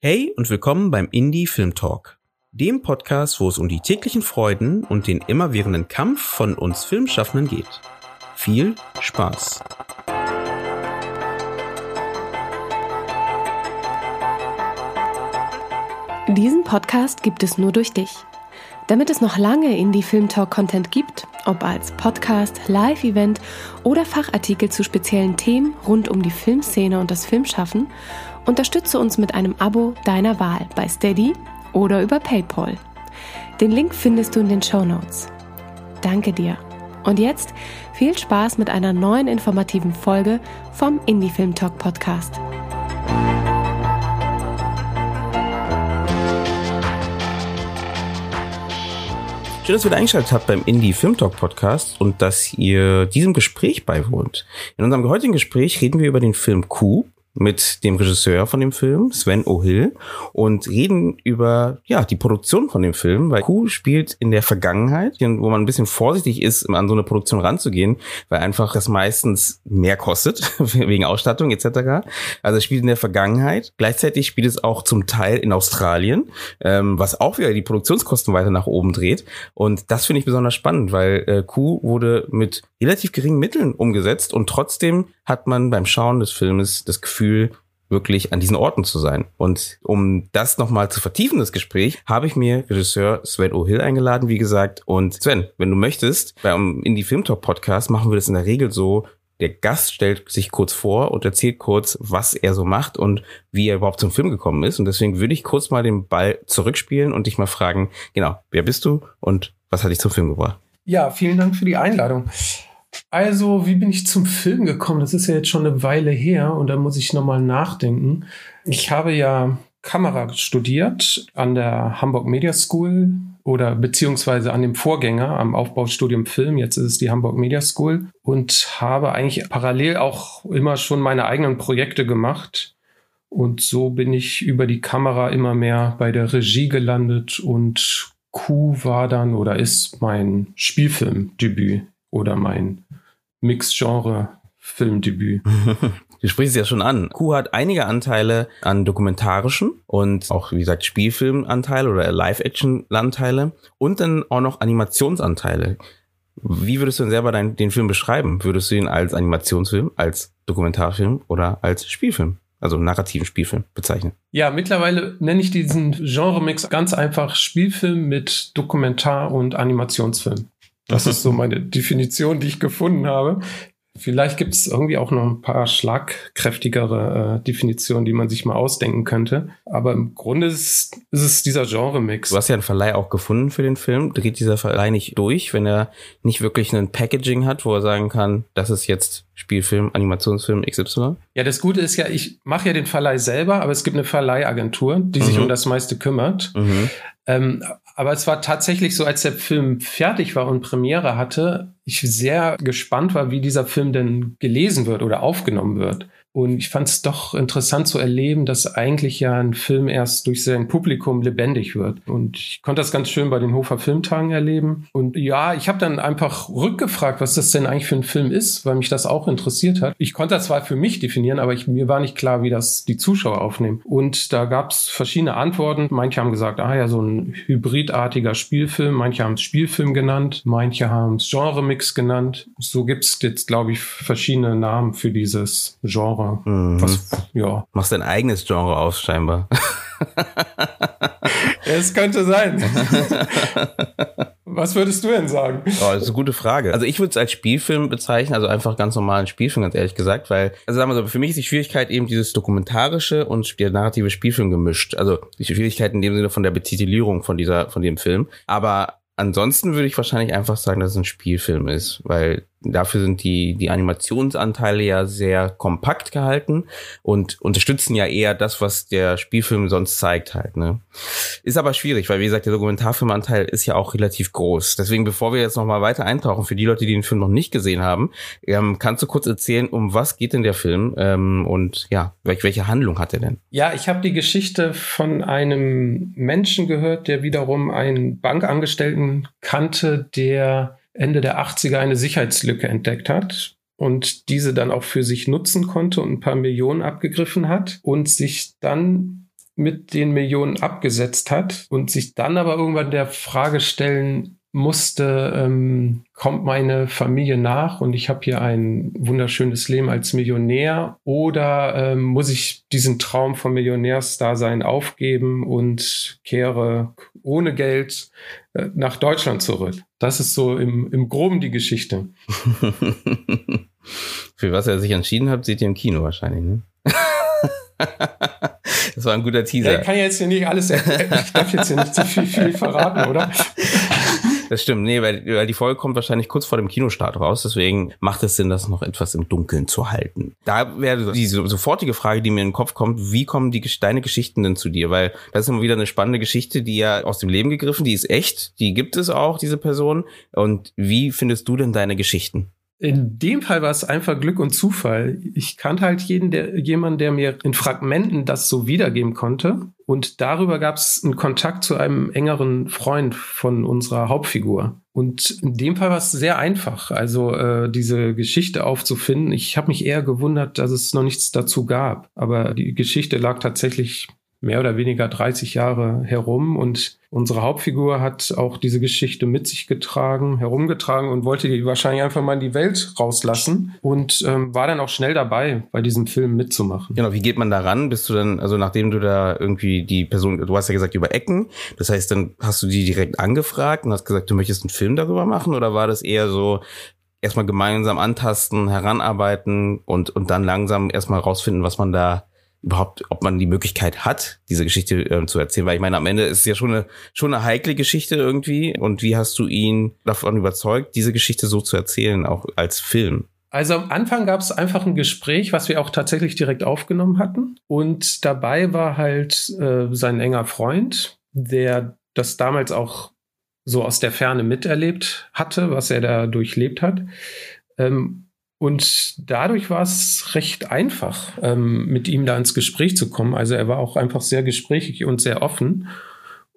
Hey und willkommen beim Indie Film Talk, dem Podcast, wo es um die täglichen Freuden und den immerwährenden Kampf von uns Filmschaffenden geht. Viel Spaß! Diesen Podcast gibt es nur durch dich. Damit es noch lange Indie Film Talk Content gibt, ob als Podcast, Live-Event oder Fachartikel zu speziellen Themen rund um die Filmszene und das Filmschaffen, unterstütze uns mit einem Abo deiner Wahl bei Steady oder über PayPal. Den Link findest du in den Show Notes. Danke dir. Und jetzt viel Spaß mit einer neuen informativen Folge vom Indie Film Talk Podcast. Schön, dass ihr wieder eingeschaltet habt beim Indie Film Talk Podcast und dass ihr diesem Gespräch beiwohnt. In unserem heutigen Gespräch reden wir über den Film Q mit dem Regisseur von dem Film, Sven O'Hill, und reden über ja die Produktion von dem Film, weil Q spielt in der Vergangenheit, wo man ein bisschen vorsichtig ist, an so eine Produktion ranzugehen, weil einfach das meistens mehr kostet, wegen Ausstattung etc. Also es spielt in der Vergangenheit. Gleichzeitig spielt es auch zum Teil in Australien, ähm, was auch wieder die Produktionskosten weiter nach oben dreht. Und das finde ich besonders spannend, weil äh, Q wurde mit relativ geringen Mitteln umgesetzt und trotzdem hat man beim Schauen des Filmes das Gefühl, wirklich an diesen Orten zu sein. Und um das nochmal zu vertiefen, das Gespräch, habe ich mir Regisseur Sven O'Hill eingeladen, wie gesagt. Und Sven, wenn du möchtest, beim Indie Film Talk Podcast machen wir das in der Regel so, der Gast stellt sich kurz vor und erzählt kurz, was er so macht und wie er überhaupt zum Film gekommen ist. Und deswegen würde ich kurz mal den Ball zurückspielen und dich mal fragen, genau, wer bist du und was hat dich zum Film gebracht? Ja, vielen Dank für die Einladung. Also, wie bin ich zum Film gekommen? Das ist ja jetzt schon eine Weile her und da muss ich nochmal nachdenken. Ich habe ja Kamera studiert an der Hamburg Media School oder beziehungsweise an dem Vorgänger am Aufbaustudium Film. Jetzt ist es die Hamburg Media School und habe eigentlich parallel auch immer schon meine eigenen Projekte gemacht. Und so bin ich über die Kamera immer mehr bei der Regie gelandet und Q war dann oder ist mein Spielfilmdebüt oder mein Mixed-Genre-Filmdebüt. Du sprichst es ja schon an. Q hat einige Anteile an dokumentarischen und auch, wie gesagt, Spielfilmanteile oder Live-Action-Anteile und dann auch noch Animationsanteile. Wie würdest du denn selber dein, den Film beschreiben? Würdest du ihn als Animationsfilm, als Dokumentarfilm oder als Spielfilm, also narrativen Spielfilm bezeichnen? Ja, mittlerweile nenne ich diesen Genre-Mix ganz einfach Spielfilm mit Dokumentar- und Animationsfilm. Das ist so meine Definition, die ich gefunden habe. Vielleicht gibt es irgendwie auch noch ein paar schlagkräftigere äh, Definitionen, die man sich mal ausdenken könnte. Aber im Grunde ist, ist es dieser Genre-Mix. Du hast ja einen Verleih auch gefunden für den Film. Dreht dieser Verleih nicht durch, wenn er nicht wirklich ein Packaging hat, wo er sagen kann, das ist jetzt Spielfilm, Animationsfilm XY? Ja, das Gute ist ja, ich mache ja den Verleih selber, aber es gibt eine Verleihagentur, die mhm. sich um das meiste kümmert. Mhm. Ähm, aber es war tatsächlich so, als der Film fertig war und Premiere hatte, ich sehr gespannt war, wie dieser Film denn gelesen wird oder aufgenommen wird. Und ich fand es doch interessant zu erleben, dass eigentlich ja ein Film erst durch sein Publikum lebendig wird. Und ich konnte das ganz schön bei den Hofer Filmtagen erleben. Und ja, ich habe dann einfach rückgefragt, was das denn eigentlich für ein Film ist, weil mich das auch interessiert hat. Ich konnte das zwar für mich definieren, aber ich, mir war nicht klar, wie das die Zuschauer aufnehmen. Und da gab es verschiedene Antworten. Manche haben gesagt, ah ja, so ein hybridartiger Spielfilm. Manche haben es Spielfilm genannt. Manche haben es Genre-Mix genannt. So gibt es jetzt, glaube ich, verschiedene Namen für dieses Genre. Mhm. Was, ja. Machst dein eigenes Genre aus, scheinbar. es könnte sein. Was würdest du denn sagen? Oh, das ist eine gute Frage. Also ich würde es als Spielfilm bezeichnen, also einfach ganz normalen Spielfilm, ganz ehrlich gesagt, weil, also sagen wir so, für mich ist die Schwierigkeit eben dieses dokumentarische und der narrative Spielfilm gemischt. Also die Schwierigkeit in dem Sinne von der Betitelierung von dieser, von dem Film. Aber ansonsten würde ich wahrscheinlich einfach sagen, dass es ein Spielfilm ist, weil Dafür sind die, die Animationsanteile ja sehr kompakt gehalten und unterstützen ja eher das, was der Spielfilm sonst zeigt halt. Ne? Ist aber schwierig, weil wie gesagt, der Dokumentarfilmanteil ist ja auch relativ groß. Deswegen, bevor wir jetzt nochmal weiter eintauchen, für die Leute, die den Film noch nicht gesehen haben, ähm, kannst du kurz erzählen, um was geht denn der Film ähm, und ja, welche, welche Handlung hat er denn? Ja, ich habe die Geschichte von einem Menschen gehört, der wiederum einen Bankangestellten kannte, der Ende der 80er eine Sicherheitslücke entdeckt hat und diese dann auch für sich nutzen konnte und ein paar Millionen abgegriffen hat und sich dann mit den Millionen abgesetzt hat und sich dann aber irgendwann der Frage stellen musste, ähm, kommt meine Familie nach und ich habe hier ein wunderschönes Leben als Millionär oder ähm, muss ich diesen Traum vom Millionärsdasein aufgeben und kehre ohne Geld nach Deutschland zurück? Das ist so im, im Groben die Geschichte. Für was er sich entschieden hat, seht ihr im Kino wahrscheinlich, ne? das war ein guter Teaser. Ja, ich kann jetzt hier nicht alles, ich darf jetzt hier nicht zu viel, viel verraten, oder? Das stimmt, nee, weil, weil die Folge kommt wahrscheinlich kurz vor dem Kinostart raus, deswegen macht es Sinn, das noch etwas im Dunkeln zu halten. Da wäre die sofortige Frage, die mir in den Kopf kommt, wie kommen die deine Geschichten denn zu dir? Weil das ist immer wieder eine spannende Geschichte, die ja aus dem Leben gegriffen, die ist echt, die gibt es auch, diese Person. Und wie findest du denn deine Geschichten? In dem Fall war es einfach Glück und Zufall. Ich kannte halt jeden, der, jemanden, der mir in Fragmenten das so wiedergeben konnte. Und darüber gab es einen Kontakt zu einem engeren Freund von unserer Hauptfigur. Und in dem Fall war es sehr einfach, also äh, diese Geschichte aufzufinden. Ich habe mich eher gewundert, dass es noch nichts dazu gab. Aber die Geschichte lag tatsächlich mehr oder weniger 30 Jahre herum und unsere Hauptfigur hat auch diese Geschichte mit sich getragen, herumgetragen und wollte die wahrscheinlich einfach mal in die Welt rauslassen und ähm, war dann auch schnell dabei, bei diesem Film mitzumachen. Genau, wie geht man da ran? Bist du dann, also nachdem du da irgendwie die Person, du hast ja gesagt über Ecken, das heißt, dann hast du die direkt angefragt und hast gesagt, du möchtest einen Film darüber machen oder war das eher so, erstmal gemeinsam antasten, heranarbeiten und, und dann langsam erstmal rausfinden, was man da überhaupt, ob man die Möglichkeit hat, diese Geschichte äh, zu erzählen, weil ich meine, am Ende ist es ja schon eine, schon eine heikle Geschichte irgendwie. Und wie hast du ihn davon überzeugt, diese Geschichte so zu erzählen, auch als Film? Also am Anfang gab es einfach ein Gespräch, was wir auch tatsächlich direkt aufgenommen hatten. Und dabei war halt äh, sein enger Freund, der das damals auch so aus der Ferne miterlebt hatte, was er da durchlebt hat. Ähm, und dadurch war es recht einfach, ähm, mit ihm da ins Gespräch zu kommen. Also er war auch einfach sehr gesprächig und sehr offen.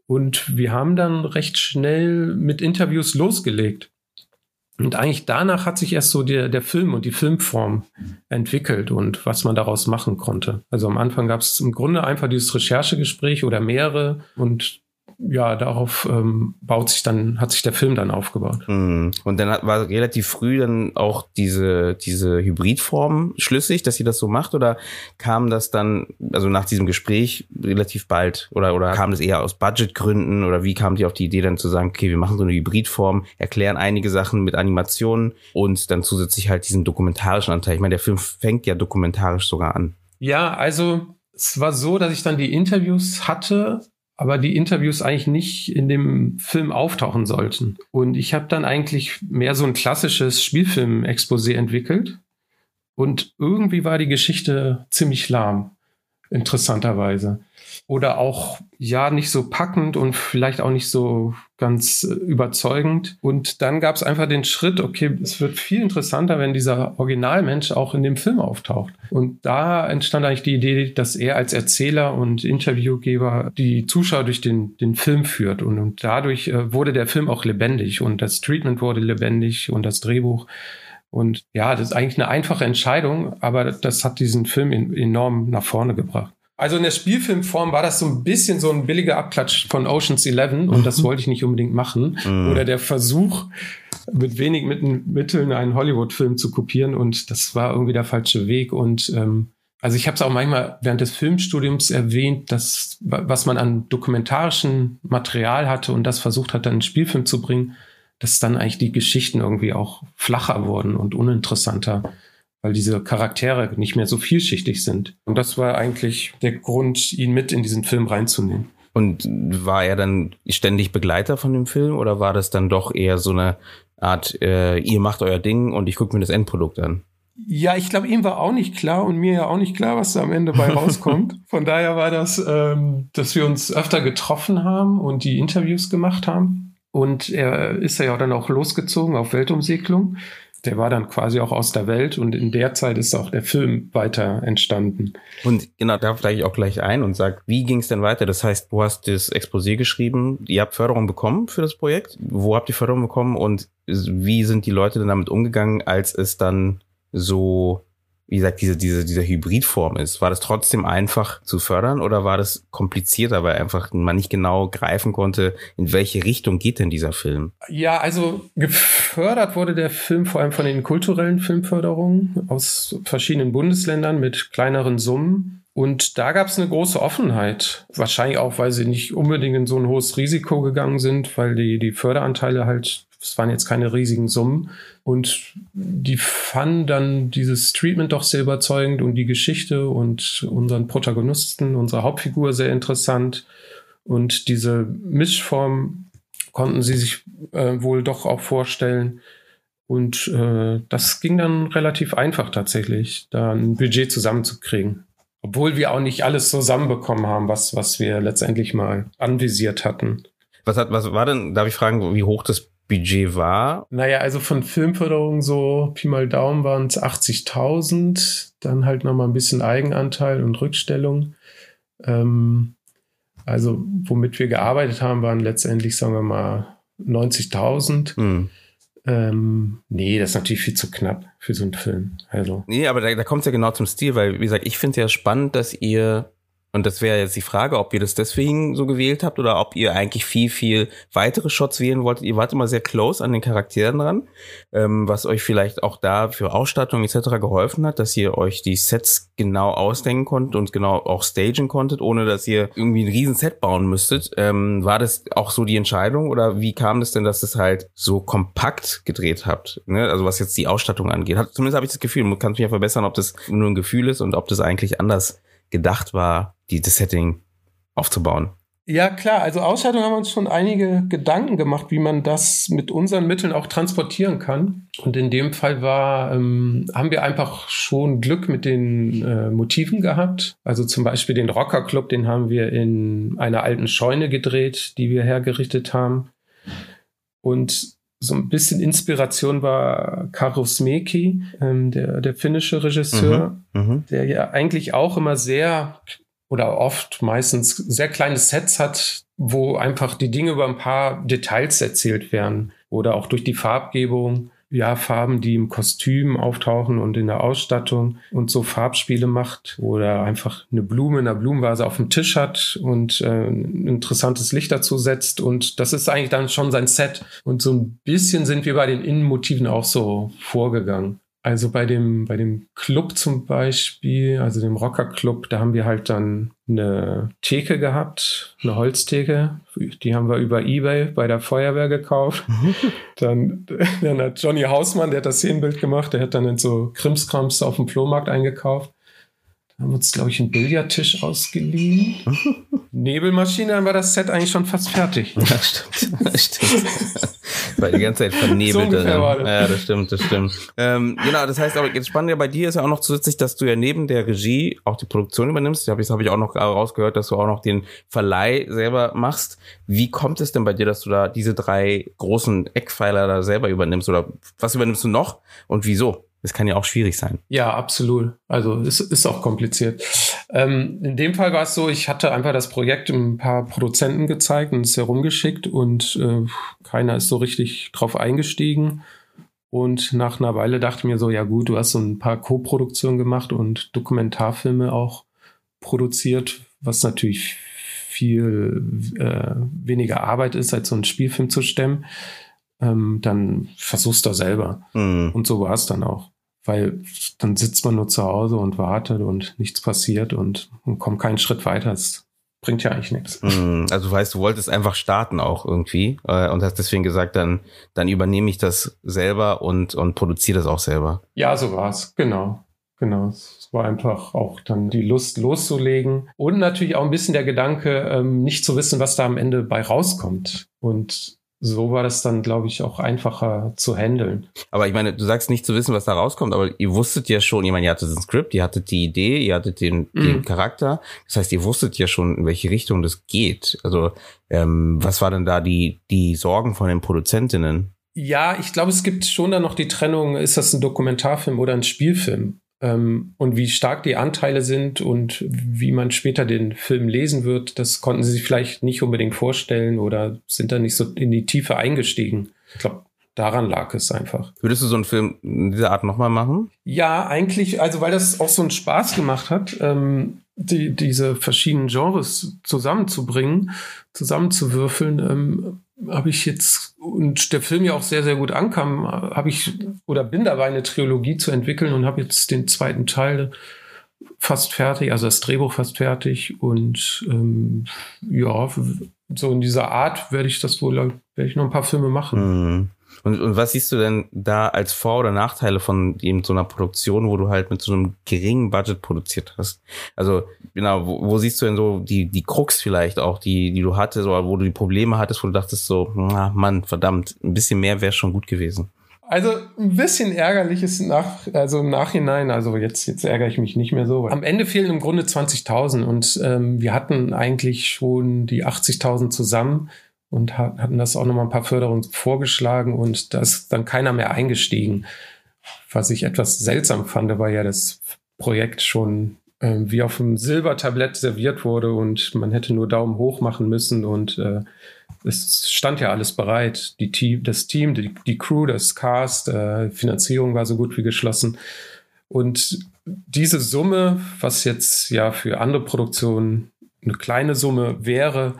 Und wir haben dann recht schnell mit Interviews losgelegt. Und eigentlich danach hat sich erst so der, der Film und die Filmform entwickelt und was man daraus machen konnte. Also am Anfang gab es im Grunde einfach dieses Recherchegespräch oder mehrere und ja, darauf ähm, baut sich dann, hat sich der Film dann aufgebaut. Mhm. Und dann hat, war relativ früh dann auch diese, diese Hybridform schlüssig, dass sie das so macht, oder kam das dann, also nach diesem Gespräch relativ bald, oder, oder kam das eher aus Budgetgründen, oder wie kam die auf die Idee dann zu sagen, okay, wir machen so eine Hybridform, erklären einige Sachen mit Animationen und dann zusätzlich halt diesen dokumentarischen Anteil. Ich meine, der Film fängt ja dokumentarisch sogar an. Ja, also es war so, dass ich dann die Interviews hatte aber die Interviews eigentlich nicht in dem Film auftauchen sollten. Und ich habe dann eigentlich mehr so ein klassisches Spielfilm-Exposé entwickelt. Und irgendwie war die Geschichte ziemlich lahm, interessanterweise oder auch ja nicht so packend und vielleicht auch nicht so ganz äh, überzeugend. Und dann gab es einfach den Schritt, okay, es wird viel interessanter, wenn dieser Originalmensch auch in dem Film auftaucht. Und da entstand eigentlich die Idee, dass er als Erzähler und Interviewgeber die Zuschauer durch den, den Film führt. Und, und dadurch äh, wurde der Film auch lebendig und das Treatment wurde lebendig und das Drehbuch. Und ja, das ist eigentlich eine einfache Entscheidung, aber das hat diesen Film in, enorm nach vorne gebracht. Also in der Spielfilmform war das so ein bisschen so ein billiger Abklatsch von Oceans 11 und das mhm. wollte ich nicht unbedingt machen. Mhm. Oder der Versuch, mit wenig Mitteln einen Hollywood-Film zu kopieren und das war irgendwie der falsche Weg und ähm, also ich habe es auch manchmal während des Filmstudiums erwähnt, dass was man an dokumentarischen Material hatte und das versucht hat, dann einen Spielfilm zu bringen, dass dann eigentlich die Geschichten irgendwie auch flacher wurden und uninteressanter weil diese Charaktere nicht mehr so vielschichtig sind. Und das war eigentlich der Grund, ihn mit in diesen Film reinzunehmen. Und war er dann ständig Begleiter von dem Film oder war das dann doch eher so eine Art, äh, ihr macht euer Ding und ich gucke mir das Endprodukt an? Ja, ich glaube, ihm war auch nicht klar und mir ja auch nicht klar, was da am Ende bei rauskommt. Von daher war das, ähm, dass wir uns öfter getroffen haben und die Interviews gemacht haben. Und er ist ja dann auch losgezogen auf Weltumsegelung der war dann quasi auch aus der Welt und in der Zeit ist auch der Film weiter entstanden. Und genau, da steige ich auch gleich ein und sage, wie ging es denn weiter? Das heißt, du hast das Exposé geschrieben, ihr habt Förderung bekommen für das Projekt. Wo habt ihr Förderung bekommen und wie sind die Leute denn damit umgegangen, als es dann so wie gesagt, diese, diese, diese Hybridform ist. War das trotzdem einfach zu fördern oder war das komplizierter, weil einfach man nicht genau greifen konnte, in welche Richtung geht denn dieser Film? Ja, also gefördert wurde der Film vor allem von den kulturellen Filmförderungen aus verschiedenen Bundesländern mit kleineren Summen. Und da gab es eine große Offenheit. Wahrscheinlich auch, weil sie nicht unbedingt in so ein hohes Risiko gegangen sind, weil die, die Förderanteile halt es waren jetzt keine riesigen Summen. Und die fanden dann dieses Treatment doch sehr überzeugend und die Geschichte und unseren Protagonisten, unsere Hauptfigur sehr interessant. Und diese Mischform konnten sie sich äh, wohl doch auch vorstellen. Und äh, das ging dann relativ einfach tatsächlich, da ein Budget zusammenzukriegen. Obwohl wir auch nicht alles zusammenbekommen haben, was, was wir letztendlich mal anvisiert hatten. Was hat, was war denn, darf ich fragen, wie hoch das Budget war? Naja, also von Filmförderung so Pi mal Daumen waren es 80.000, dann halt nochmal ein bisschen Eigenanteil und Rückstellung. Ähm, also womit wir gearbeitet haben, waren letztendlich, sagen wir mal, 90.000. Mhm. Ähm, nee, das ist natürlich viel zu knapp für so einen Film. Also. Nee, aber da, da kommt es ja genau zum Stil, weil, wie gesagt, ich finde es ja spannend, dass ihr und das wäre jetzt die Frage, ob ihr das deswegen so gewählt habt oder ob ihr eigentlich viel, viel weitere Shots wählen wolltet. Ihr wart immer sehr close an den Charakteren dran, ähm, was euch vielleicht auch da für Ausstattung etc. geholfen hat, dass ihr euch die Sets genau ausdenken konntet und genau auch stagen konntet, ohne dass ihr irgendwie ein riesen Set bauen müsstet. Ähm, war das auch so die Entscheidung oder wie kam das denn, dass es das halt so kompakt gedreht habt? Ne? Also was jetzt die Ausstattung angeht. Hat, zumindest habe ich das Gefühl, man kann mich ja verbessern, ob das nur ein Gefühl ist und ob das eigentlich anders gedacht war, die, das Setting aufzubauen. Ja, klar. Also Ausstattung haben wir uns schon einige Gedanken gemacht, wie man das mit unseren Mitteln auch transportieren kann. Und in dem Fall war, ähm, haben wir einfach schon Glück mit den äh, Motiven gehabt. Also zum Beispiel den Rocker Club, den haben wir in einer alten Scheune gedreht, die wir hergerichtet haben. Und so ein bisschen Inspiration war Karus Meki, ähm, der, der finnische Regisseur, mhm, mhm, der ja eigentlich auch immer sehr oder oft meistens sehr kleine Sets hat, wo einfach die Dinge über ein paar Details erzählt werden oder auch durch die Farbgebung. Ja, Farben, die im Kostüm auftauchen und in der Ausstattung und so Farbspiele macht oder einfach eine Blume in der Blumenvase auf dem Tisch hat und äh, ein interessantes Licht dazu setzt. Und das ist eigentlich dann schon sein Set. Und so ein bisschen sind wir bei den Innenmotiven auch so vorgegangen. Also bei dem, bei dem Club zum Beispiel, also dem Rocker Club, da haben wir halt dann eine Theke gehabt, eine Holztheke. Die haben wir über Ebay bei der Feuerwehr gekauft. dann, dann hat Johnny Hausmann, der hat das Szenenbild gemacht, der hat dann in so Krimskrams auf dem Flohmarkt eingekauft haben wir uns, glaube ich, einen Billardtisch ausgeliehen. Nebelmaschine, dann war das Set eigentlich schon fast fertig. Ja, stimmt. Das stimmt. Weil die ganze Zeit vernebelt. So ja, das stimmt, das stimmt. Ähm, genau, das heißt, aber jetzt spannend ja bei dir ist ja auch noch zusätzlich, dass du ja neben der Regie auch die Produktion übernimmst. Das habe ich auch noch rausgehört, dass du auch noch den Verleih selber machst. Wie kommt es denn bei dir, dass du da diese drei großen Eckpfeiler da selber übernimmst? Oder was übernimmst du noch und wieso? Das kann ja auch schwierig sein. Ja, absolut. Also es ist auch kompliziert. Ähm, in dem Fall war es so, ich hatte einfach das Projekt ein paar Produzenten gezeigt und es herumgeschickt und äh, keiner ist so richtig drauf eingestiegen. Und nach einer Weile dachte ich mir so, ja gut, du hast so ein paar Co-Produktionen gemacht und Dokumentarfilme auch produziert, was natürlich viel äh, weniger Arbeit ist, als so einen Spielfilm zu stemmen ähm, dann versuchst du selber. Mhm. Und so war es dann auch. Weil dann sitzt man nur zu Hause und wartet und nichts passiert und, und kommt keinen Schritt weiter. Das bringt ja eigentlich nichts. Mhm. Also du weißt, du wolltest einfach starten auch irgendwie äh, und hast deswegen gesagt, dann, dann übernehme ich das selber und, und produziere das auch selber. Ja, so war's, genau. Genau, es war einfach auch dann die Lust loszulegen und natürlich auch ein bisschen der Gedanke, ähm, nicht zu wissen, was da am Ende bei rauskommt. Und so war das dann, glaube ich, auch einfacher zu handeln. Aber ich meine, du sagst nicht zu wissen, was da rauskommt, aber ihr wusstet ja schon, ich meine, ihr hattet ein Skript, ihr hattet die Idee, ihr hattet den, mm. den Charakter. Das heißt, ihr wusstet ja schon, in welche Richtung das geht. Also, ähm, was war denn da die, die Sorgen von den Produzentinnen? Ja, ich glaube, es gibt schon dann noch die Trennung, ist das ein Dokumentarfilm oder ein Spielfilm? Ähm, und wie stark die Anteile sind und wie man später den Film lesen wird, das konnten sie sich vielleicht nicht unbedingt vorstellen oder sind da nicht so in die Tiefe eingestiegen. Ich glaube, daran lag es einfach. Würdest du so einen Film dieser Art nochmal machen? Ja, eigentlich, also weil das auch so einen Spaß gemacht hat, ähm, die, diese verschiedenen Genres zusammenzubringen, zusammenzuwürfeln, ähm, habe ich jetzt, und der Film ja auch sehr, sehr gut ankam, habe ich oder bin dabei, eine Trilogie zu entwickeln und habe jetzt den zweiten Teil fast fertig, also das Drehbuch fast fertig und ähm, ja, so in dieser Art werde ich das wohl, werde ich noch ein paar Filme machen. Mhm. Und, und was siehst du denn da als Vor- oder Nachteile von eben so einer Produktion, wo du halt mit so einem geringen Budget produziert hast? Also, genau, wo, wo siehst du denn so die, die Krux vielleicht auch, die, die du hattest, oder wo du die Probleme hattest, wo du dachtest so, na, Mann, verdammt, ein bisschen mehr wäre schon gut gewesen? Also ein bisschen ärgerlich ist nach, also im Nachhinein, also jetzt, jetzt ärgere ich mich nicht mehr so. Am Ende fehlen im Grunde 20.000 und ähm, wir hatten eigentlich schon die 80.000 zusammen und hatten das auch nochmal ein paar Förderungen vorgeschlagen und da ist dann keiner mehr eingestiegen. Was ich etwas seltsam fand, weil ja das Projekt schon äh, wie auf einem Silbertablett serviert wurde und man hätte nur Daumen hoch machen müssen und äh, es stand ja alles bereit. Die Team, das Team, die, die Crew, das Cast, äh, Finanzierung war so gut wie geschlossen. Und diese Summe, was jetzt ja für andere Produktionen eine kleine Summe wäre,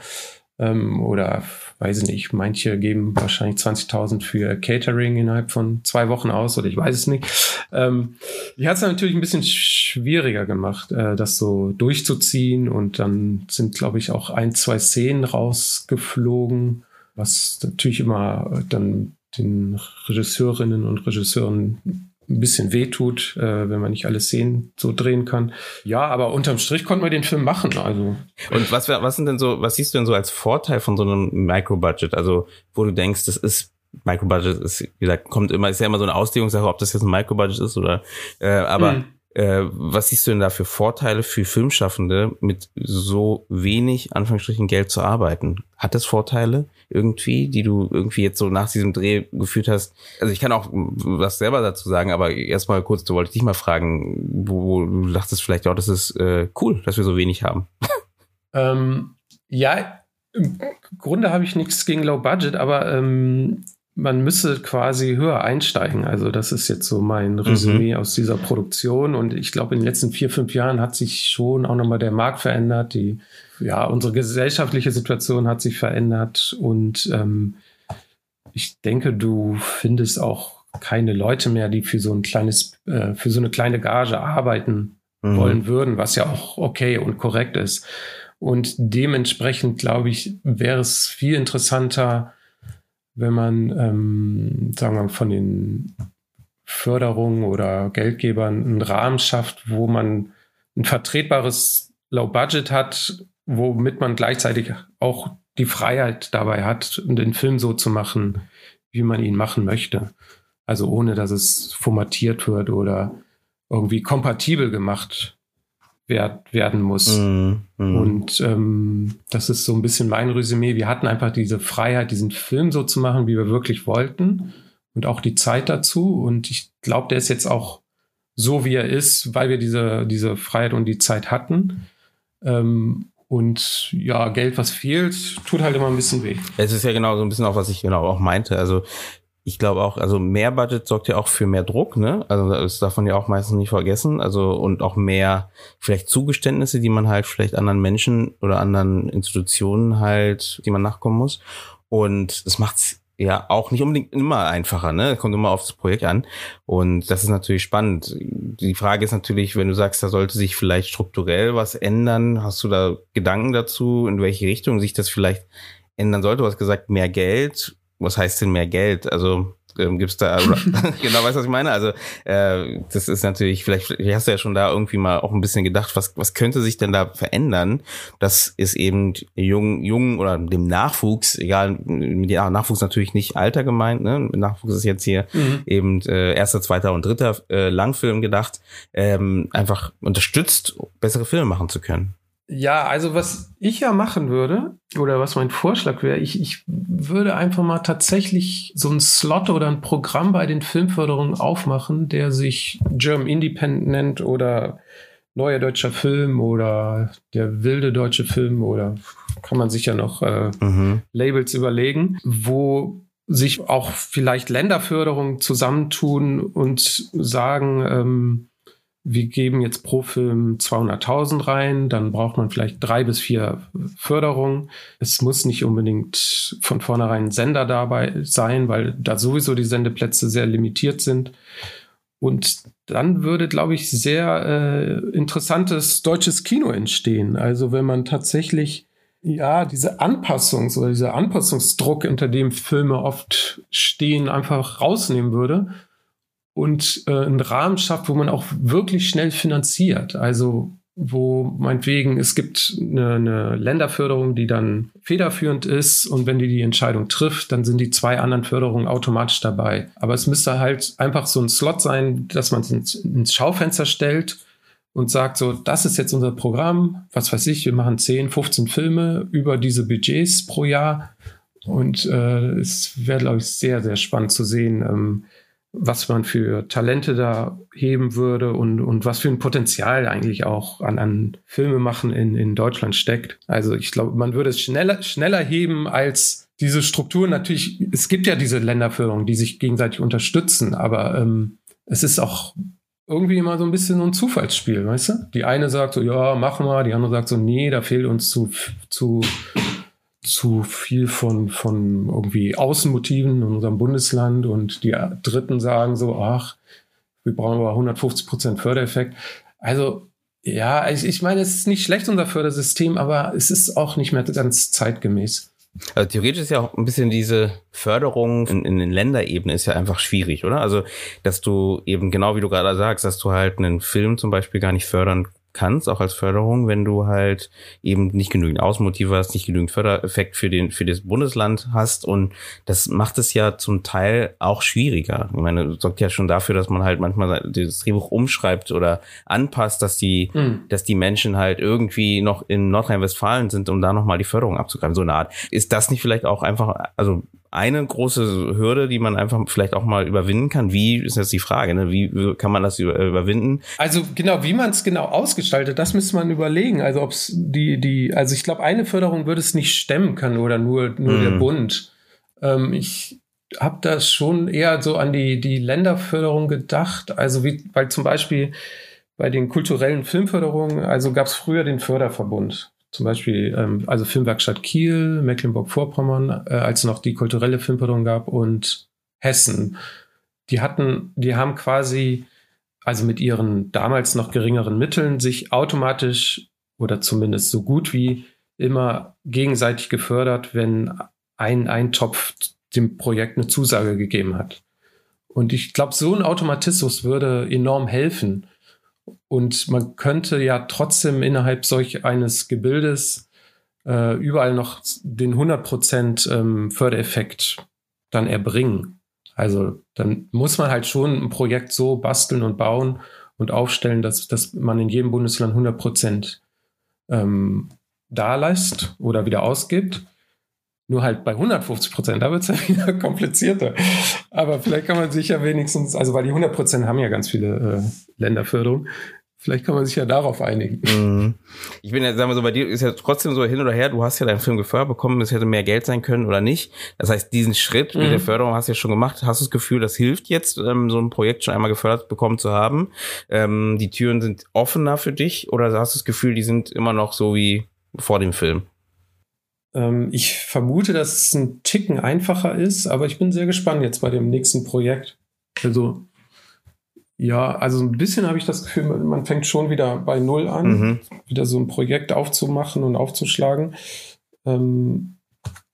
ähm, oder weiß ich nicht, manche geben wahrscheinlich 20.000 für Catering innerhalb von zwei Wochen aus oder ich weiß es nicht. Ähm, die hat es natürlich ein bisschen schwieriger gemacht, äh, das so durchzuziehen und dann sind, glaube ich, auch ein, zwei Szenen rausgeflogen, was natürlich immer dann den Regisseurinnen und Regisseuren ein bisschen wehtut, äh, wenn man nicht alle Szenen so drehen kann. Ja, aber unterm Strich konnten wir den Film machen. Also. Und was, was sind denn so, was siehst du denn so als Vorteil von so einem Micro-Budget? Also, wo du denkst, das ist Micro-Budget ist, wie gesagt, kommt immer, ist ja immer so eine Auslegungssache, ob das jetzt ein Micro-Budget ist oder, äh, aber mhm. Äh, was siehst du denn da für Vorteile für Filmschaffende, mit so wenig Anführungsstrichen Geld zu arbeiten? Hat das Vorteile irgendwie, die du irgendwie jetzt so nach diesem Dreh geführt hast? Also ich kann auch was selber dazu sagen, aber erstmal kurz, du wolltest dich mal fragen, wo, wo du dachtest vielleicht auch, das ist äh, cool, dass wir so wenig haben. Ähm, ja, im Grunde habe ich nichts gegen Low Budget, aber ähm, man müsse quasi höher einsteigen. Also das ist jetzt so mein Resümee mhm. aus dieser Produktion. Und ich glaube, in den letzten vier, fünf Jahren hat sich schon auch nochmal der Markt verändert. Die, ja, unsere gesellschaftliche Situation hat sich verändert. Und ähm, ich denke, du findest auch keine Leute mehr, die für so ein kleines, äh, für so eine kleine Gage arbeiten mhm. wollen würden, was ja auch okay und korrekt ist. Und dementsprechend, glaube ich, wäre es viel interessanter, wenn man, ähm, sagen wir mal, von den Förderungen oder Geldgebern einen Rahmen schafft, wo man ein vertretbares Low Budget hat, womit man gleichzeitig auch die Freiheit dabei hat, den Film so zu machen, wie man ihn machen möchte. Also ohne, dass es formatiert wird oder irgendwie kompatibel gemacht werd, werden muss. Mm, mm. Und ähm, das ist so ein bisschen mein Resümee. Wir hatten einfach diese Freiheit, diesen Film so zu machen, wie wir wirklich wollten und auch die Zeit dazu. Und ich glaube, der ist jetzt auch so, wie er ist, weil wir diese, diese Freiheit und die Zeit hatten. Ähm, und ja, Geld, was fehlt, tut halt immer ein bisschen weh. Es ist ja genau so ein bisschen auch, was ich genau auch meinte. Also ich glaube auch, also mehr Budget sorgt ja auch für mehr Druck, ne? Also das darf man ja auch meistens nicht vergessen. Also und auch mehr vielleicht Zugeständnisse, die man halt vielleicht anderen Menschen oder anderen Institutionen halt, die man nachkommen muss. Und das macht's ja auch nicht unbedingt immer einfacher, ne? Kommt immer auf das Projekt an. Und das ist natürlich spannend. Die Frage ist natürlich, wenn du sagst, da sollte sich vielleicht strukturell was ändern, hast du da Gedanken dazu, in welche Richtung sich das vielleicht ändern sollte? Du hast gesagt, mehr Geld was heißt denn mehr Geld? Also ähm, gibt's da genau, weißt du, was ich meine? Also äh, das ist natürlich, vielleicht, vielleicht hast du ja schon da irgendwie mal auch ein bisschen gedacht, was was könnte sich denn da verändern? Das ist eben jung, jung oder dem Nachwuchs, egal, mit dem Nachwuchs natürlich nicht Alter gemeint, ne? Nachwuchs ist jetzt hier mhm. eben äh, erster, zweiter und dritter äh, Langfilm gedacht, ähm, einfach unterstützt, bessere Filme machen zu können. Ja, also was ich ja machen würde, oder was mein Vorschlag wäre, ich, ich würde einfach mal tatsächlich so ein Slot oder ein Programm bei den Filmförderungen aufmachen, der sich German Independent nennt oder Neuer deutscher Film oder der wilde deutsche Film oder kann man sich ja noch äh, mhm. Labels überlegen, wo sich auch vielleicht Länderförderung zusammentun und sagen, ähm, wir geben jetzt pro Film 200.000 rein, dann braucht man vielleicht drei bis vier Förderungen. Es muss nicht unbedingt von vornherein ein Sender dabei sein, weil da sowieso die Sendeplätze sehr limitiert sind. Und dann würde, glaube ich, sehr äh, interessantes deutsches Kino entstehen. Also wenn man tatsächlich ja, diese Anpassungs- oder dieser Anpassungsdruck, unter dem Filme oft stehen, einfach rausnehmen würde und äh, einen Rahmen schafft, wo man auch wirklich schnell finanziert. Also wo meinetwegen es gibt eine, eine Länderförderung, die dann federführend ist und wenn die die Entscheidung trifft, dann sind die zwei anderen Förderungen automatisch dabei. Aber es müsste halt einfach so ein Slot sein, dass man es ins, ins Schaufenster stellt und sagt so, das ist jetzt unser Programm, was weiß ich, wir machen 10, 15 Filme über diese Budgets pro Jahr und äh, es wäre, glaube ich, sehr, sehr spannend zu sehen, ähm, was man für Talente da heben würde und, und was für ein Potenzial eigentlich auch an, an Filme machen in, in Deutschland steckt. Also ich glaube, man würde es schneller, schneller heben als diese Strukturen. Natürlich, es gibt ja diese Länderförderung, die sich gegenseitig unterstützen, aber ähm, es ist auch irgendwie immer so ein bisschen so ein Zufallsspiel, weißt du? Die eine sagt so, ja, machen wir, die andere sagt so, nee, da fehlt uns zu, zu, zu viel von, von irgendwie Außenmotiven in unserem Bundesland und die Dritten sagen so, ach, wir brauchen aber 150 Prozent Fördereffekt. Also, ja, ich, ich meine, es ist nicht schlecht, unser Fördersystem, aber es ist auch nicht mehr ganz zeitgemäß. Also theoretisch ist ja auch ein bisschen diese Förderung in, in den Länderebenen ist ja einfach schwierig, oder? Also, dass du eben genau wie du gerade sagst, dass du halt einen Film zum Beispiel gar nicht fördern kannst, auch als Förderung, wenn du halt eben nicht genügend Außenmotive hast, nicht genügend Fördereffekt für den, für das Bundesland hast. Und das macht es ja zum Teil auch schwieriger. Ich meine, sorgt ja schon dafür, dass man halt manchmal das Drehbuch umschreibt oder anpasst, dass die, mhm. dass die Menschen halt irgendwie noch in Nordrhein-Westfalen sind, um da nochmal die Förderung abzugreifen. So eine Art. Ist das nicht vielleicht auch einfach, also eine große Hürde, die man einfach vielleicht auch mal überwinden kann. Wie ist jetzt die Frage, ne? Wie kann man das überwinden? Also genau, wie man es genau ausgestaltet, das müsste man überlegen. Also ob es die, die, also ich glaube, eine Förderung würde es nicht stemmen können oder nur, nur mm. der mhm. Bund. Ähm, ich habe das schon eher so an die, die Länderförderung gedacht. Also wie, weil zum Beispiel bei den kulturellen Filmförderungen, also gab es früher den Förderverbund zum Beispiel, ähm, also Filmwerkstatt Kiel, Mecklenburg-Vorpommern, äh, als es noch die kulturelle Filmförderung gab und Hessen. Die hatten, die haben quasi, also mit ihren damals noch geringeren Mitteln, sich automatisch oder zumindest so gut wie immer gegenseitig gefördert, wenn ein, ein Topf dem Projekt eine Zusage gegeben hat. Und ich glaube, so ein Automatismus würde enorm helfen. Und man könnte ja trotzdem innerhalb solch eines Gebildes äh, überall noch den 100% ähm, Fördereffekt dann erbringen. Also dann muss man halt schon ein Projekt so basteln und bauen und aufstellen, dass, dass man in jedem Bundesland 100% ähm, da lässt oder wieder ausgibt. Nur halt bei 150 Prozent, da wird es ja wieder komplizierter. Aber vielleicht kann man sich ja wenigstens, also weil die 100 Prozent haben ja ganz viele äh, Länderförderung, vielleicht kann man sich ja darauf einigen. Mhm. Ich bin ja, sagen wir so, bei dir ist ja trotzdem so hin oder her, du hast ja deinen Film gefördert bekommen, es hätte mehr Geld sein können oder nicht. Das heißt, diesen Schritt mhm. mit der Förderung hast du ja schon gemacht. Hast du das Gefühl, das hilft jetzt, ähm, so ein Projekt schon einmal gefördert bekommen zu haben? Ähm, die Türen sind offener für dich oder hast du das Gefühl, die sind immer noch so wie vor dem Film? Ähm, ich vermute, dass es ein Ticken einfacher ist, aber ich bin sehr gespannt jetzt bei dem nächsten Projekt. Also, ja, also ein bisschen habe ich das Gefühl, man fängt schon wieder bei Null an, mhm. wieder so ein Projekt aufzumachen und aufzuschlagen. Ähm,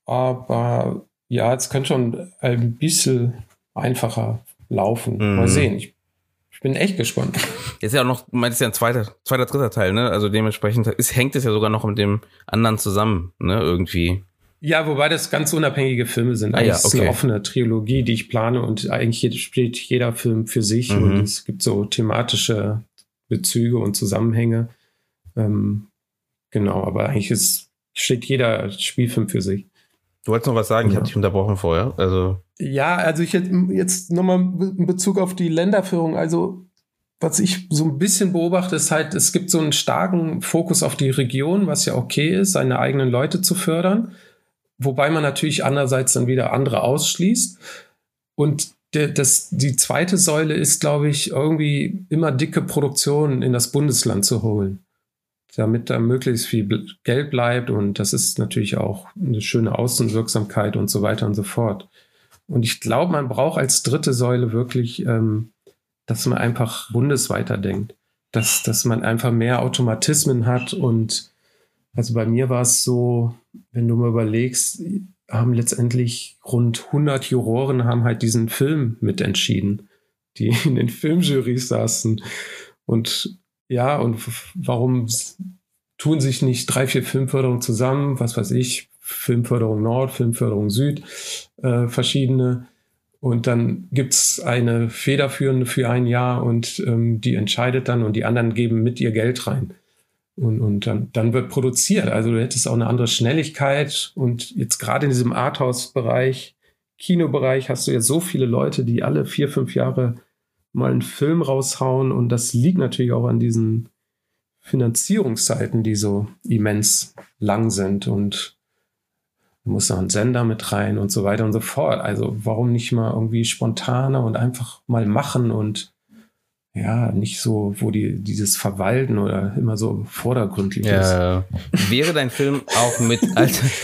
aber ja, es könnte schon ein bisschen einfacher laufen. Mhm. Mal sehen. Ich ich bin echt gespannt. Jetzt ist ja auch noch, meinst ja ein zweiter, zweiter, dritter Teil, ne? Also dementsprechend ist, hängt es ja sogar noch mit dem anderen zusammen, ne? Irgendwie. Ja, wobei das ganz unabhängige Filme sind. Eigentlich ah, ja, okay. ist eine offene Trilogie, die ich plane und eigentlich spielt jeder Film für sich mhm. und es gibt so thematische Bezüge und Zusammenhänge. Ähm, genau, aber eigentlich ist, steht jeder Spielfilm für sich. Du wolltest noch was sagen, ja. ich habe dich unterbrochen vorher. Also ja, also ich hätte jetzt nochmal in Bezug auf die Länderführung, also was ich so ein bisschen beobachte, ist halt, es gibt so einen starken Fokus auf die Region, was ja okay ist, seine eigenen Leute zu fördern. Wobei man natürlich andererseits dann wieder andere ausschließt. Und der, das, die zweite Säule ist, glaube ich, irgendwie immer dicke Produktionen in das Bundesland zu holen, damit da möglichst viel Geld bleibt. Und das ist natürlich auch eine schöne Außenwirksamkeit und so weiter und so fort. Und ich glaube, man braucht als dritte Säule wirklich, ähm, dass man einfach bundesweiter denkt, dass, dass man einfach mehr Automatismen hat. Und also bei mir war es so, wenn du mal überlegst, haben letztendlich rund 100 Juroren haben halt diesen Film mitentschieden, die in den Filmjurys saßen. Und ja, und warum tun sich nicht drei, vier Filmförderungen zusammen, was weiß ich, Filmförderung Nord, Filmförderung Süd, äh, verschiedene. Und dann gibt's eine Federführende für ein Jahr und ähm, die entscheidet dann und die anderen geben mit ihr Geld rein. Und, und dann, dann wird produziert. Also du hättest auch eine andere Schnelligkeit. Und jetzt gerade in diesem Arthouse-Bereich, Kinobereich, hast du jetzt so viele Leute, die alle vier, fünf Jahre mal einen Film raushauen. Und das liegt natürlich auch an diesen Finanzierungszeiten, die so immens lang sind. Und du musst noch einen Sender mit rein und so weiter und so fort. Also warum nicht mal irgendwie spontaner und einfach mal machen und ja, nicht so, wo die dieses Verwalten oder immer so vordergründlich ja. ist. Wäre dein Film auch mit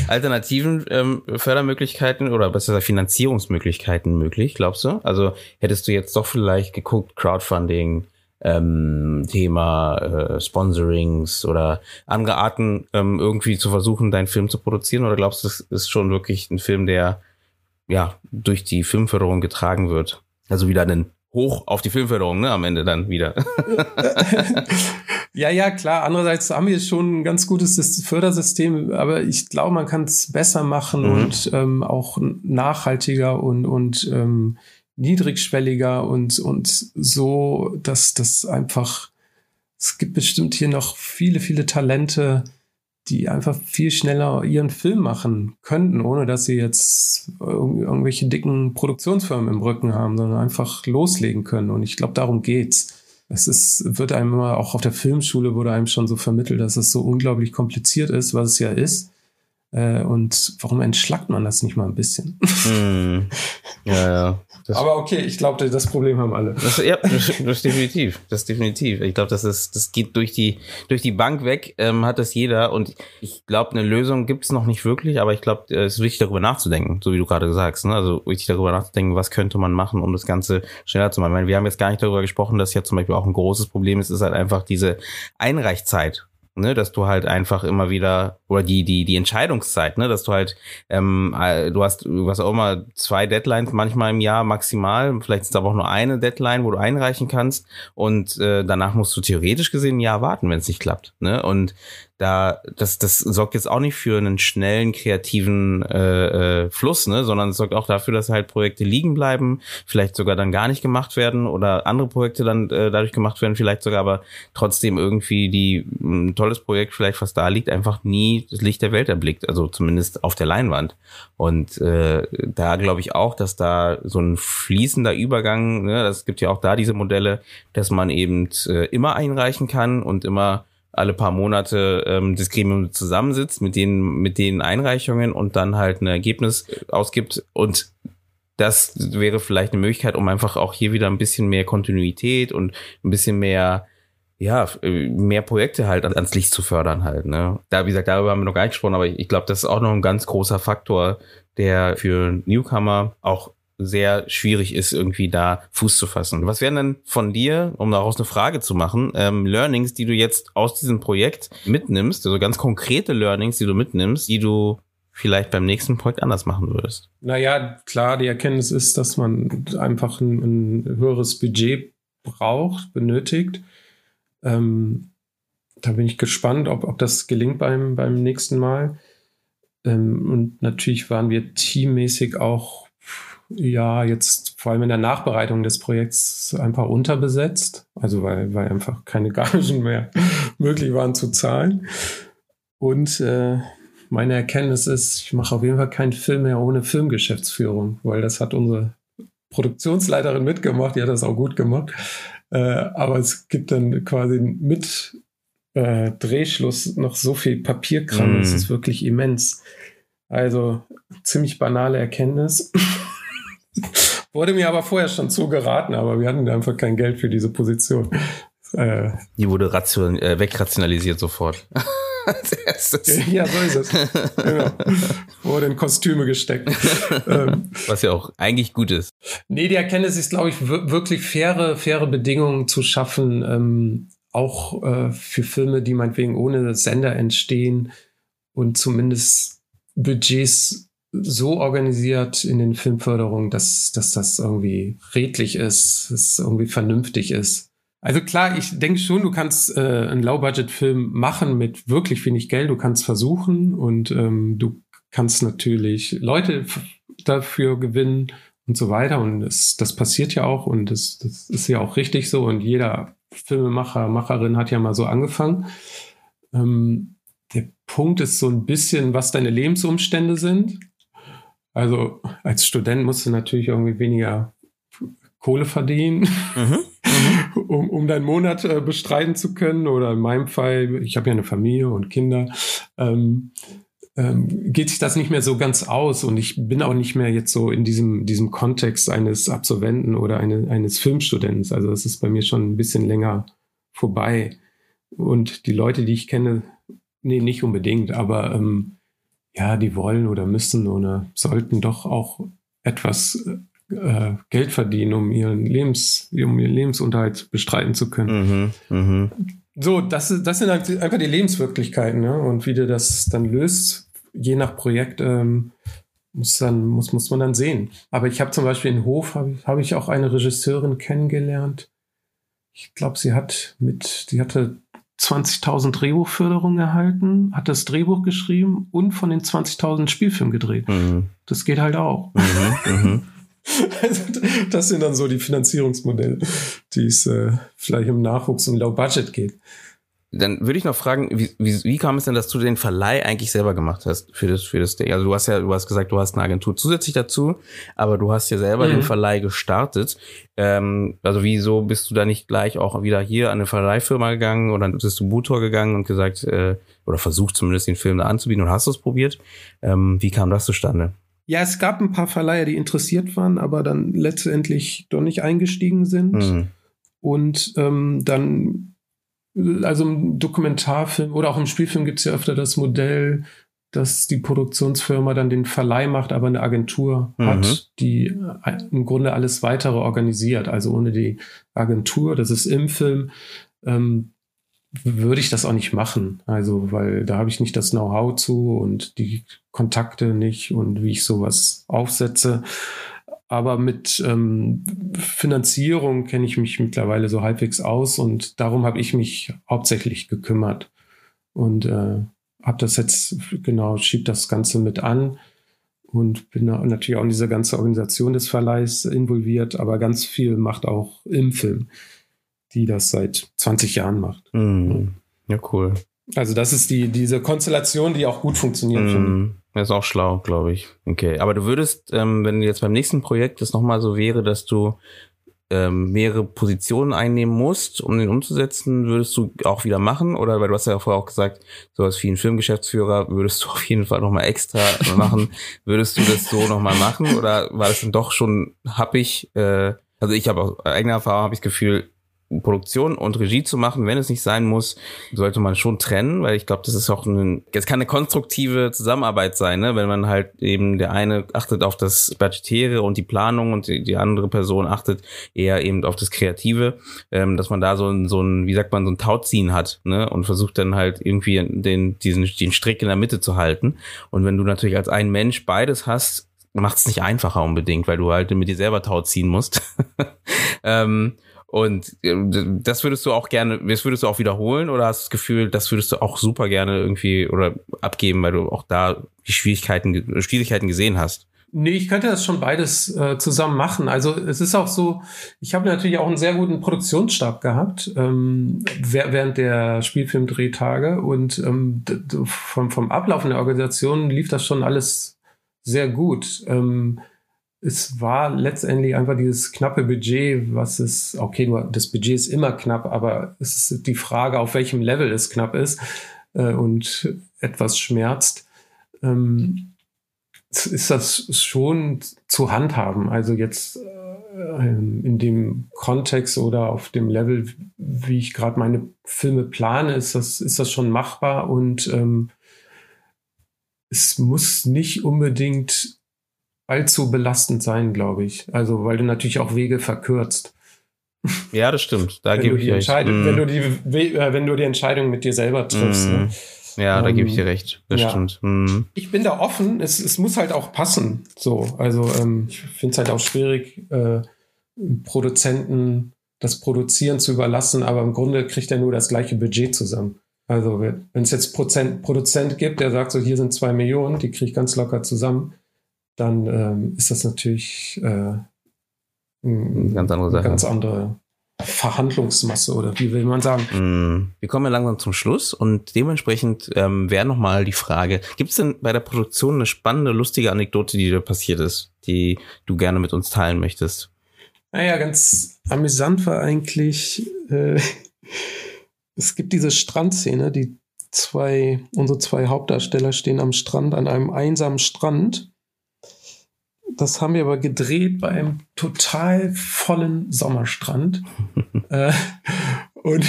alternativen ähm, Fördermöglichkeiten oder besser Finanzierungsmöglichkeiten möglich, glaubst du? Also hättest du jetzt doch vielleicht geguckt, Crowdfunding, ähm, Thema äh, Sponsorings oder andere Arten ähm, irgendwie zu versuchen, deinen Film zu produzieren? Oder glaubst du, das ist schon wirklich ein Film, der ja durch die Filmförderung getragen wird? Also wieder einen hoch auf die Filmförderung, ne, am Ende dann wieder. ja, ja, klar. Andererseits haben wir schon ein ganz gutes Fördersystem, aber ich glaube, man kann es besser machen mhm. und ähm, auch nachhaltiger und, und ähm, niedrigschwelliger und, und so, dass das einfach, es gibt bestimmt hier noch viele, viele Talente, die einfach viel schneller ihren Film machen könnten, ohne dass sie jetzt irgendwelche dicken Produktionsfirmen im Rücken haben, sondern einfach loslegen können. Und ich glaube, darum geht's. Es ist, wird einem immer, auch auf der Filmschule wurde einem schon so vermittelt, dass es so unglaublich kompliziert ist, was es ja ist. Äh, und warum entschlackt man das nicht mal ein bisschen? Mm. Ja, ja. Das Aber okay, ich glaube, das Problem haben alle. Das, ja, das, das definitiv. Das definitiv. Ich glaube, das ist, das geht durch die, durch die Bank weg, ähm, hat das jeder. Und ich glaube, eine Lösung gibt es noch nicht wirklich, aber ich glaube, es ist wichtig, darüber nachzudenken, so wie du gerade sagst. Ne? Also wichtig darüber nachzudenken, was könnte man machen, um das Ganze schneller zu machen. Ich meine, wir haben jetzt gar nicht darüber gesprochen, dass ja zum Beispiel auch ein großes Problem ist, ist halt einfach diese Einreichzeit ne, dass du halt einfach immer wieder oder die die die Entscheidungszeit, ne, dass du halt ähm, äh, du hast was auch immer zwei Deadlines manchmal im Jahr maximal, vielleicht ist aber auch nur eine Deadline, wo du einreichen kannst und äh, danach musst du theoretisch gesehen ein Jahr warten, wenn es nicht klappt, ne? Und da das das sorgt jetzt auch nicht für einen schnellen kreativen äh, äh, Fluss, ne, sondern es sorgt auch dafür, dass halt Projekte liegen bleiben, vielleicht sogar dann gar nicht gemacht werden oder andere Projekte dann äh, dadurch gemacht werden, vielleicht sogar aber trotzdem irgendwie die ein tolles Projekt vielleicht was da liegt, einfach nie das Licht der Welt erblickt, also zumindest auf der Leinwand. Und äh, da glaube ich auch, dass da so ein fließender Übergang, ne, das gibt ja auch da diese Modelle, dass man eben äh, immer einreichen kann und immer alle paar Monate ähm, das Gremium zusammensitzt mit den mit den Einreichungen und dann halt ein Ergebnis ausgibt und das wäre vielleicht eine Möglichkeit, um einfach auch hier wieder ein bisschen mehr Kontinuität und ein bisschen mehr ja, mehr Projekte halt ans Licht zu fördern halt, ne? Da, wie gesagt, darüber haben wir noch gar nicht gesprochen, aber ich, ich glaube, das ist auch noch ein ganz großer Faktor, der für Newcomer auch sehr schwierig ist, irgendwie da Fuß zu fassen. Was wären denn von dir, um daraus eine Frage zu machen, ähm, Learnings, die du jetzt aus diesem Projekt mitnimmst, also ganz konkrete Learnings, die du mitnimmst, die du vielleicht beim nächsten Projekt anders machen würdest? Naja, klar, die Erkenntnis ist, dass man einfach ein, ein höheres Budget braucht, benötigt. Ähm, da bin ich gespannt, ob, ob das gelingt beim, beim nächsten Mal. Ähm, und natürlich waren wir teammäßig auch ja jetzt vor allem in der Nachbereitung des Projekts einfach unterbesetzt, also weil, weil einfach keine Gagen mehr möglich waren zu zahlen. Und äh, meine Erkenntnis ist, ich mache auf jeden Fall keinen Film mehr ohne Filmgeschäftsführung, weil das hat unsere Produktionsleiterin mitgemacht, die hat das auch gut gemacht. Äh, aber es gibt dann quasi mit äh, Drehschluss noch so viel Papierkram, mm. das ist wirklich immens. Also ziemlich banale Erkenntnis. Wurde mir aber vorher schon zugeraten, aber wir hatten einfach kein Geld für diese Position. Äh, Die wurde ration, äh, wegrationalisiert sofort. ja, so ist es. Genau. Wurde in Kostüme gesteckt. Ähm, Was ja auch eigentlich gut ist. Nee, die Erkenntnis ist, glaube ich, wirklich faire, faire Bedingungen zu schaffen, ähm, auch äh, für Filme, die meinetwegen ohne Sender entstehen und zumindest Budgets so organisiert in den Filmförderungen, dass, dass das irgendwie redlich ist, dass es irgendwie vernünftig ist. Also klar, ich denke schon, du kannst äh, einen Low-Budget-Film machen mit wirklich wenig Geld. Du kannst versuchen und ähm, du kannst natürlich Leute dafür gewinnen und so weiter. Und das, das passiert ja auch und das, das ist ja auch richtig so. Und jeder Filmemacher, Macherin hat ja mal so angefangen. Ähm, der Punkt ist so ein bisschen, was deine Lebensumstände sind. Also als Student musst du natürlich irgendwie weniger Kohle verdienen. Mhm. um, um deinen Monat äh, bestreiten zu können. Oder in meinem Fall, ich habe ja eine Familie und Kinder, ähm, ähm, geht sich das nicht mehr so ganz aus. Und ich bin auch nicht mehr jetzt so in diesem, diesem Kontext eines Absolventen oder eine, eines Filmstudenten. Also das ist bei mir schon ein bisschen länger vorbei. Und die Leute, die ich kenne, nee, nicht unbedingt, aber ähm, ja, die wollen oder müssen oder sollten doch auch etwas äh, äh, Geld verdienen, um ihren, Lebens, um ihren Lebensunterhalt bestreiten zu können. Mhm, mh. So, das, das sind halt einfach die Lebenswirklichkeiten, ne? Und wie du das dann löst, je nach Projekt, ähm, muss, dann, muss, muss man dann sehen. Aber ich habe zum Beispiel in Hof, habe hab ich auch eine Regisseurin kennengelernt. Ich glaube, sie hat mit, sie hatte 20.000 Drehbuchförderung erhalten, hat das Drehbuch geschrieben und von den 20.000 Spielfilm gedreht. Mhm. Das geht halt auch. Mhm, mh. Also, das sind dann so die Finanzierungsmodelle, die es äh, vielleicht im Nachwuchs und Low Budget geht. Dann würde ich noch fragen, wie, wie, wie kam es denn, dass du den Verleih eigentlich selber gemacht hast für das für das Ding? Also du hast ja, du hast gesagt, du hast eine Agentur zusätzlich dazu, aber du hast ja selber mhm. den Verleih gestartet. Ähm, also wieso bist du da nicht gleich auch wieder hier an eine Verleihfirma gegangen oder bist du Butor gegangen und gesagt äh, oder versucht zumindest den Film da anzubieten und hast du es probiert? Ähm, wie kam das zustande? Ja, es gab ein paar Verleiher, die interessiert waren, aber dann letztendlich doch nicht eingestiegen sind. Mhm. Und ähm, dann, also im Dokumentarfilm oder auch im Spielfilm gibt es ja öfter das Modell, dass die Produktionsfirma dann den Verleih macht, aber eine Agentur mhm. hat, die äh, im Grunde alles weitere organisiert. Also ohne die Agentur, das ist im Film, ähm, würde ich das auch nicht machen. Also, weil da habe ich nicht das Know-how zu und die Kontakte nicht und wie ich sowas aufsetze. Aber mit ähm, Finanzierung kenne ich mich mittlerweile so halbwegs aus und darum habe ich mich hauptsächlich gekümmert und äh, habe das jetzt genau schiebt das Ganze mit an und bin natürlich auch in diese ganze Organisation des Verleihs involviert, aber ganz viel macht auch im Film die das seit 20 Jahren macht. Mm. Ja, cool. Also das ist die, diese Konstellation, die auch gut funktioniert. Mm. Das ist auch schlau, glaube ich. Okay, aber du würdest, ähm, wenn jetzt beim nächsten Projekt es nochmal so wäre, dass du ähm, mehrere Positionen einnehmen musst, um den umzusetzen, würdest du auch wieder machen? Oder weil du hast ja vorher auch gesagt, sowas wie ein Filmgeschäftsführer würdest du auf jeden Fall nochmal extra machen. würdest du das so nochmal machen? Oder war das dann doch schon happig? Äh, also ich habe aus eigener Erfahrung habe ich das Gefühl, Produktion und Regie zu machen, wenn es nicht sein muss, sollte man schon trennen, weil ich glaube, das ist auch ein, es kann eine konstruktive Zusammenarbeit sein, ne? wenn man halt eben der eine achtet auf das Budgetäre und die Planung und die, die andere Person achtet eher eben auf das Kreative, ähm, dass man da so ein, so ein, wie sagt man, so ein Tauziehen hat, ne? Und versucht dann halt irgendwie den, diesen, den Strick in der Mitte zu halten. Und wenn du natürlich als ein Mensch beides hast, macht es nicht einfacher unbedingt, weil du halt mit dir selber Tau ziehen musst. ähm, und äh, das würdest du auch gerne, das würdest du auch wiederholen oder hast du das Gefühl, das würdest du auch super gerne irgendwie oder abgeben, weil du auch da die Schwierigkeiten, Schwierigkeiten gesehen hast? Nee, ich könnte das schon beides äh, zusammen machen. Also es ist auch so, ich habe natürlich auch einen sehr guten Produktionsstab gehabt ähm, während der Spielfilmdrehtage und ähm, vom, vom Ablauf in der Organisation lief das schon alles sehr gut. Ähm, es war letztendlich einfach dieses knappe Budget, was es, okay, das Budget ist immer knapp, aber es ist die Frage, auf welchem Level es knapp ist äh, und etwas schmerzt. Ähm, ist das schon zu handhaben. Also jetzt äh, in dem Kontext oder auf dem Level, wie ich gerade meine Filme plane, ist das, ist das schon machbar und ähm, es muss nicht unbedingt allzu belastend sein, glaube ich. Also, weil du natürlich auch Wege verkürzt. Ja, das stimmt. Da gebe ich recht. Mm. Wenn, du die, äh, wenn du die Entscheidung mit dir selber triffst. Mm. Ne? Ja, da gebe ich dir recht. Das ja. stimmt. Mm. Ich bin da offen. Es, es muss halt auch passen. So, also ähm, ich finde es halt auch schwierig, äh, Produzenten das Produzieren zu überlassen, aber im Grunde kriegt er nur das gleiche Budget zusammen. Also wenn es jetzt Prozent, Produzent gibt, der sagt so, hier sind zwei Millionen, die kriege ich ganz locker zusammen, dann ähm, ist das natürlich äh, eine ganz andere Sache. Ganz andere Verhandlungsmasse oder wie will man sagen? Mm. Wir kommen ja langsam zum Schluss und dementsprechend ähm, wäre nochmal die Frage, gibt es denn bei der Produktion eine spannende, lustige Anekdote, die dir passiert ist, die du gerne mit uns teilen möchtest? Naja, ganz amüsant war eigentlich, äh, es gibt diese Strandszene, die zwei, unsere zwei Hauptdarsteller stehen am Strand, an einem einsamen Strand das haben wir aber gedreht bei einem total vollen Sommerstrand. äh, und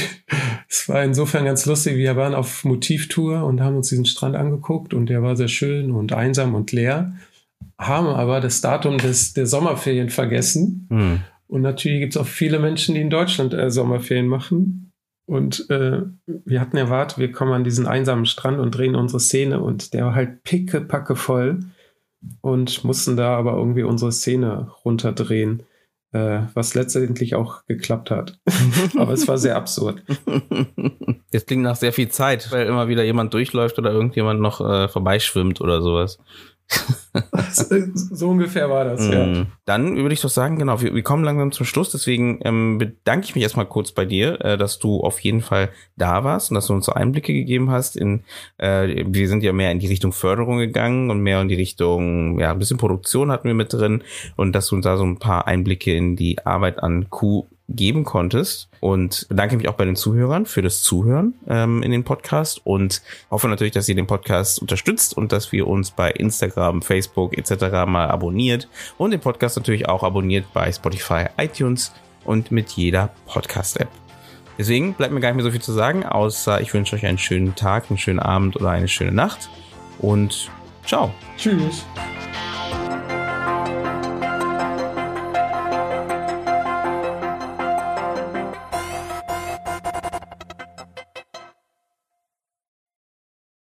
es war insofern ganz lustig. Wir waren auf Motivtour und haben uns diesen Strand angeguckt und der war sehr schön und einsam und leer. Haben aber das Datum des, der Sommerferien vergessen. Mhm. Und natürlich gibt es auch viele Menschen, die in Deutschland äh, Sommerferien machen. Und äh, wir hatten erwartet, wir kommen an diesen einsamen Strand und drehen unsere Szene und der war halt pickepacke voll und mussten da aber irgendwie unsere Szene runterdrehen, äh, was letztendlich auch geklappt hat. aber es war sehr absurd. Es klingt nach sehr viel Zeit, weil immer wieder jemand durchläuft oder irgendjemand noch äh, vorbeischwimmt oder sowas. so ungefähr war das, ja. Mm. Dann würde ich doch sagen, genau, wir, wir kommen langsam zum Schluss, deswegen ähm, bedanke ich mich erstmal kurz bei dir, äh, dass du auf jeden Fall da warst und dass du uns so Einblicke gegeben hast in, äh, wir sind ja mehr in die Richtung Förderung gegangen und mehr in die Richtung, ja, ein bisschen Produktion hatten wir mit drin und dass du uns da so ein paar Einblicke in die Arbeit an Q geben konntest. Und bedanke mich auch bei den Zuhörern für das Zuhören ähm, in den Podcast und hoffe natürlich, dass ihr den Podcast unterstützt und dass wir uns bei Instagram, Facebook etc. mal abonniert und den Podcast natürlich auch abonniert bei Spotify, iTunes und mit jeder Podcast-App. Deswegen bleibt mir gar nicht mehr so viel zu sagen, außer ich wünsche euch einen schönen Tag, einen schönen Abend oder eine schöne Nacht und ciao. Tschüss.